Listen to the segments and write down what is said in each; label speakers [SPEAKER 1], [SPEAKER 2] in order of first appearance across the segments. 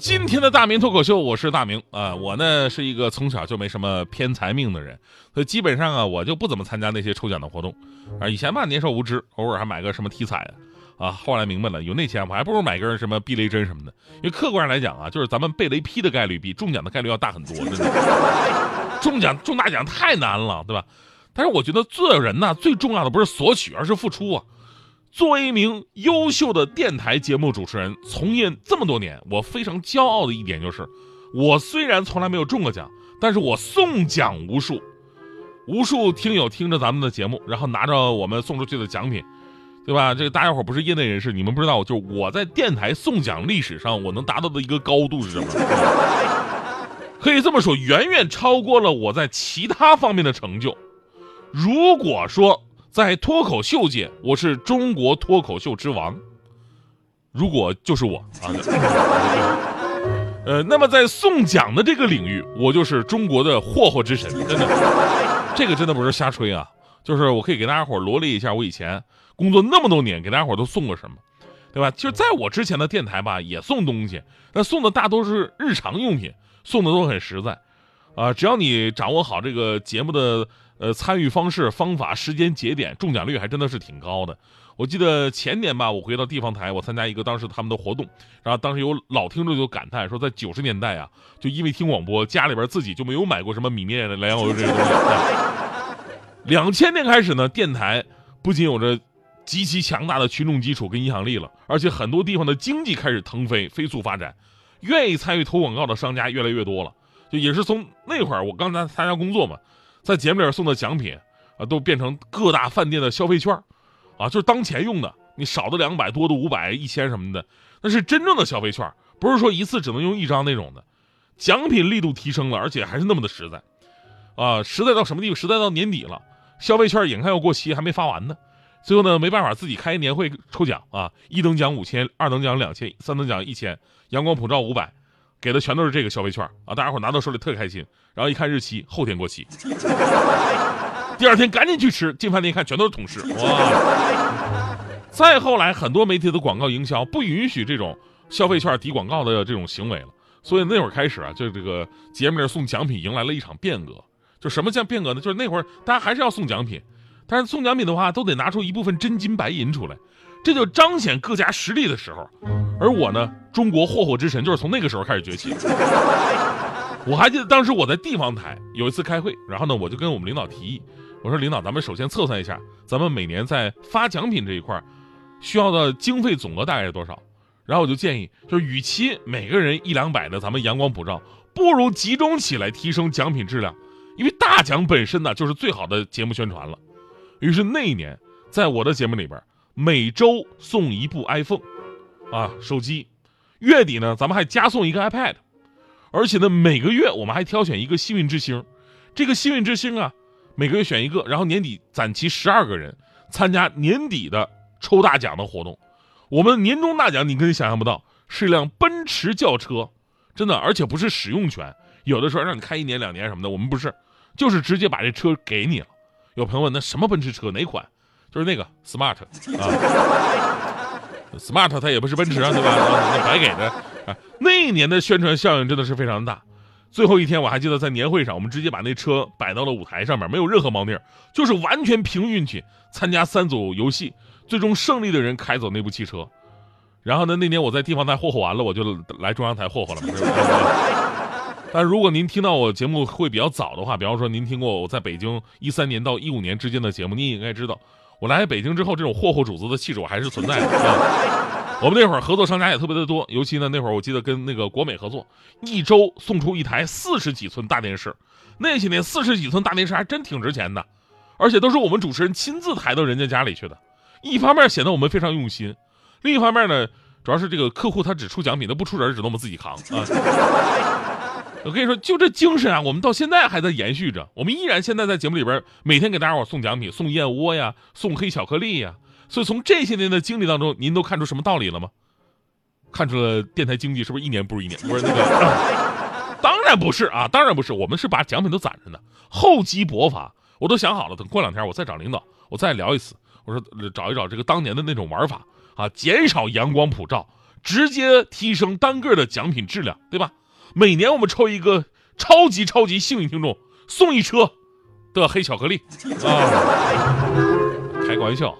[SPEAKER 1] 今天的大明脱口秀，我是大明啊、我呢是一个从小就没什么偏财命的人，所以基本上啊，我就不怎么参加那些抽奖的活动啊。以前吧年少无知，偶尔还买个什么体彩啊，啊，后来明白了，有那钱我还不如买根什么避雷针什么的，因为客观上来讲啊，就是咱们被雷劈的概率比中奖的概率要大很多，真的。中奖中大奖太难了，对吧？但是我觉得做人呐，最重要的不是索取，而是付出啊。作为一名优秀的电台节目主持人，从业这么多年，我非常骄傲的一点就是，我虽然从来没有中过奖，但是我送奖无数，无数听友听着咱们的节目，然后拿着我们送出去的奖品，对吧？这个大家伙不是业内人士，你们不知道，就是我在电台送奖历史上我能达到的一个高度是什么？可以这么说，远远超过了我在其他方面的成就。如果说在脱口秀界，我是中国脱口秀之王，如果就是我啊，呃，那么在送奖的这个领域，我就是中国的霍霍之神，真的，这个真的不是瞎吹啊，就是我可以给大家伙罗列一下我以前工作那么多年给大家伙都送过什么，对吧？其实在我之前的电台吧，也送东西，那送的大都是日常用品，送的都很实在，啊，只要你掌握好这个节目的呃参与方式、方法、时间节点，中奖率还真的是挺高的。我记得前年吧，我回到地方台，我参加一个当时他们的活动，然后当时有老听众就感叹说，在九十年代啊，就因为听广播，家里边自己就没有买过什么米面、粮油这些东西。两千年开始呢，电台不仅有着极其强大的群众基础跟影响力了，而且很多地方的经济开始腾飞、飞速发展，愿意参与投广告的商家越来越多了。就也是从那会儿，我刚才参加工作嘛，在节目里送的奖品啊，都变成各大饭店的消费券啊，就是当前用的，你少的两百，多的五百、一千什么的，那是真正的消费券，不是说一次只能用一张那种的。奖品力度提升了，而且还是那么的实在，啊，实在到什么地步？实在到年底了，消费券眼看要过期，还没发完呢。最后呢，没办法，自己开年会抽奖啊，一等奖五千，二等奖两千，三等奖一千，阳光普照五百，给的全都是这个消费券啊，大家伙拿到手里特开心。然后一看日期，后天过期，第二天赶紧去吃，进饭店一看全都是同事，哇！再后来，很多媒体的广告营销不允许这种消费券抵广告的这种行为了，所以那会儿开始啊，就这个节目里送奖品迎来了一场变革。就什么叫变革呢？就是那会儿大家还是要送奖品，但是送奖品的话，都得拿出一部分真金白银出来，这就彰显各家实力的时候。而我呢，中国霍霍之神就是从那个时候开始崛起。我还记得当时我在地方台有一次开会，然后呢，我就跟我们领导提议，我说领导，咱们首先测算一下，咱们每年在发奖品这一块需要的经费总额大概是多少。然后我就建议，就是与其每个人一两百的咱们阳光普照，不如集中起来提升奖品质量。因为大奖本身呢就是最好的节目宣传了，于是那一年在我的节目里边，每周送一部 iPhone，啊手机，月底呢咱们还加送一个 iPad，而且呢每个月我们还挑选一个幸运之星，这个幸运之星啊每个月选一个，然后年底攒齐十二个人参加年底的抽大奖的活动，我们年终大奖你根本想象不到，是一辆奔驰轿车，真的，而且不是使用权，有的时候让你开一年两年什么的，我们不是。就是直接把这车给你了。有朋友问，那什么奔驰车哪款？就是那个 smart 啊 ，smart 它也不是奔驰啊，对吧？那白给的啊。那一年的宣传效应真的是非常大。最后一天我还记得在年会上，我们直接把那车摆到了舞台上面，没有任何猫腻，就是完全凭运气参加三组游戏，最终胜利的人开走那部汽车。然后呢，那年我在地方台霍霍完了，我就来中央台霍霍了嘛。但如果您听到我节目会比较早的话，比方说您听过我在北京一三年到一五年之间的节目，您也应该知道，我来北京之后，这种霍霍主子的气质我还是存在的。啊、我们那会儿合作商家也特别的多，尤其呢那会儿我记得跟那个国美合作，一周送出一台四十几寸大电视，那些年四十几寸大电视还真挺值钱的，而且都是我们主持人亲自抬到人家家里去的。一方面显得我们非常用心，另一方面呢，主要是这个客户他只出奖品，他不出人，只能我们自己扛啊。我跟你说，就这精神啊，我们到现在还在延续着。我们依然现在在节目里边每天给大家伙送奖品，送燕窝呀，送黑巧克力呀。所以从这些年的经历当中，您都看出什么道理了吗？看出了电台经济是不是一年不如一年？不是那个，当然不是啊，当然不是。我们是把奖品都攒着呢，厚积薄发。我都想好了，等过两天我再找领导，我再聊一次。我说找一找这个当年的那种玩法啊，减少阳光普照，直接提升单个的奖品质量，对吧？每年我们抽一个超级超级幸运听众，送一车的黑巧克力 啊！开个玩笑，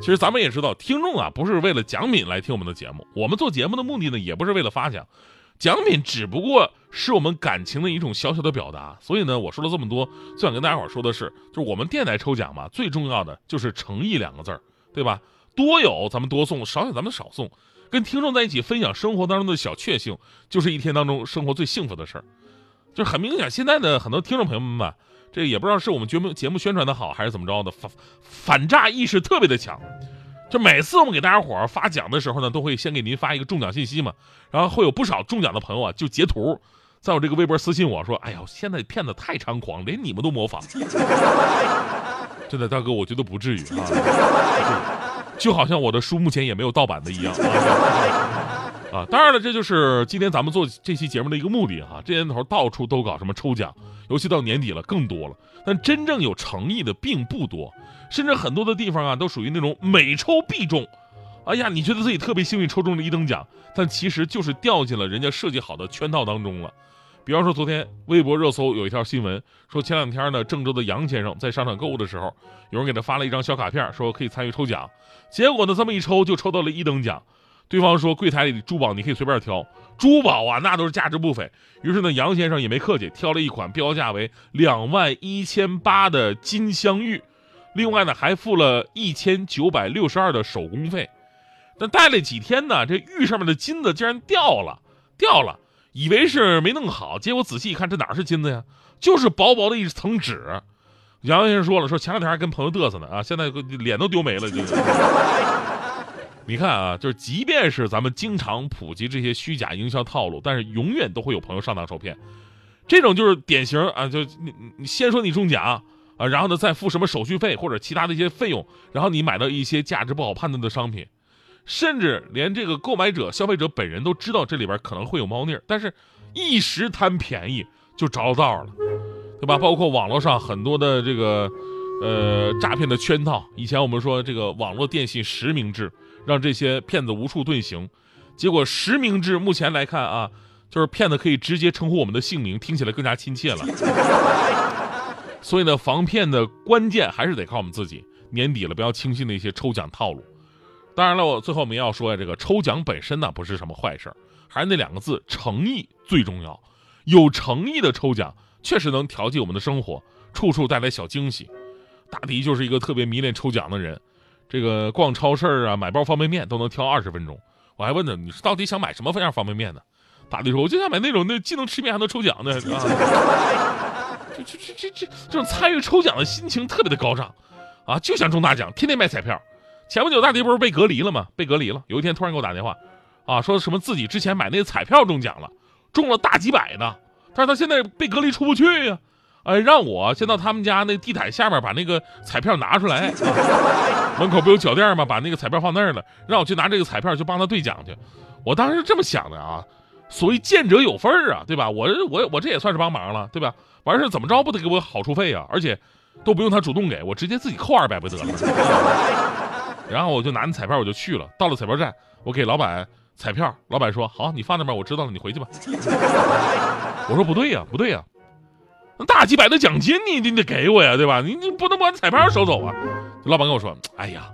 [SPEAKER 1] 其实咱们也知道，听众啊不是为了奖品来听我们的节目，我们做节目的目的呢也不是为了发奖，奖品只不过是我们感情的一种小小的表达。所以呢，我说了这么多，最想跟大家伙说的是，就是我们电台抽奖嘛，最重要的就是诚意两个字儿，对吧？多有咱们多送，少有咱们少送。跟听众在一起分享生活当中的小确幸，就是一天当中生活最幸福的事儿。就是很明显，现在的很多听众朋友们吧，这也不知道是我们节目节目宣传的好，还是怎么着的，反反诈意识特别的强。就每次我们给大家伙儿发奖的时候呢，都会先给您发一个中奖信息嘛，然后会有不少中奖的朋友啊，就截图，在我这个微博私信我说：“哎呀，现在骗子太猖狂，连你们都模仿。”真的，大哥，我觉得不至于啊。就好像我的书目前也没有盗版的一样啊！当然了，这就是今天咱们做这期节目的一个目的哈。这年头到处都搞什么抽奖，尤其到年底了更多了。但真正有诚意的并不多，甚至很多的地方啊都属于那种每抽必中。哎呀，你觉得自己特别幸运抽中了一等奖，但其实就是掉进了人家设计好的圈套当中了。比方说，昨天微博热搜有一条新闻，说前两天呢，郑州的杨先生在商场购物的时候，有人给他发了一张小卡片，说可以参与抽奖。结果呢，这么一抽就抽到了一等奖。对方说柜台里的珠宝你可以随便挑，珠宝啊那都是价值不菲。于是呢，杨先生也没客气，挑了一款标价为两万一千八的金镶玉，另外呢还付了一千九百六十二的手工费。但戴了几天呢，这玉上面的金子竟然掉了，掉了。以为是没弄好，结果仔细一看，这哪是金子呀？就是薄薄的一层纸。杨先生说了，说前两天还跟朋友嘚瑟呢啊，现在脸都丢没了。你看啊，就是即便是咱们经常普及这些虚假营销套路，但是永远都会有朋友上当受骗。这种就是典型啊，就你你先说你中奖啊，然后呢再付什么手续费或者其他的一些费用，然后你买到一些价值不好判断的商品。甚至连这个购买者、消费者本人都知道这里边可能会有猫腻但是一时贪便宜就着了道了，对吧？包括网络上很多的这个呃诈骗的圈套。以前我们说这个网络电信实名制，让这些骗子无处遁形。结果实名制目前来看啊，就是骗子可以直接称呼我们的姓名，听起来更加亲切了。所以呢，防骗的关键还是得靠我们自己。年底了，不要轻信那些抽奖套路。当然了，我最后我们要说呀，这个抽奖本身呢不是什么坏事儿还是那两个字，诚意最重要。有诚意的抽奖确实能调剂我们的生活，处处带来小惊喜。大迪就是一个特别迷恋抽奖的人，这个逛超市啊，买包方便面都能挑二十分钟。我还问他，你到底想买什么样方便面呢？大迪说，我就想买那种那既能吃面还能抽奖的。啊，这这这这这这种参与抽奖的心情特别的高涨，啊，就想中大奖，天天买彩票。前不久大迪不是被隔离了吗？被隔离了。有一天突然给我打电话，啊，说什么自己之前买那个彩票中奖了，中了大几百呢。但是他现在被隔离出不去呀，哎，让我先到他们家那地毯下面把那个彩票拿出来。门口不有脚垫吗？把那个彩票放那儿了，让我去拿这个彩票去帮他兑奖去。我当时这么想的啊，所谓见者有份儿啊，对吧？我我我这也算是帮忙了，对吧？完事怎么着不得给我好处费啊？而且都不用他主动给我，直接自己扣二百不得了。然后我就拿那彩票，我就去了。到了彩票站，我给老板彩票，老板说：“好，你放那边，我知道了，你回去吧。”我说：“不对呀，不对呀，那大几百的奖金，你你得给我呀，对吧？你你不能把彩票收走啊。”老板跟我说：“哎呀，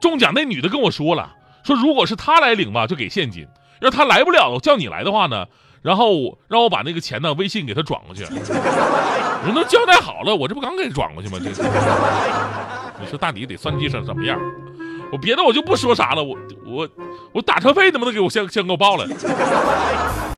[SPEAKER 1] 中奖那女的跟我说了，说如果是她来领吧，就给现金；要她来不了，叫你来的话呢，然后让我把那个钱呢微信给她转过去。我说：“那交代好了，我这不刚给转过去吗？这你说大底得算计成什么样？”我别的我就不说啥了，我我我打车费怎么能给我先先给我报了？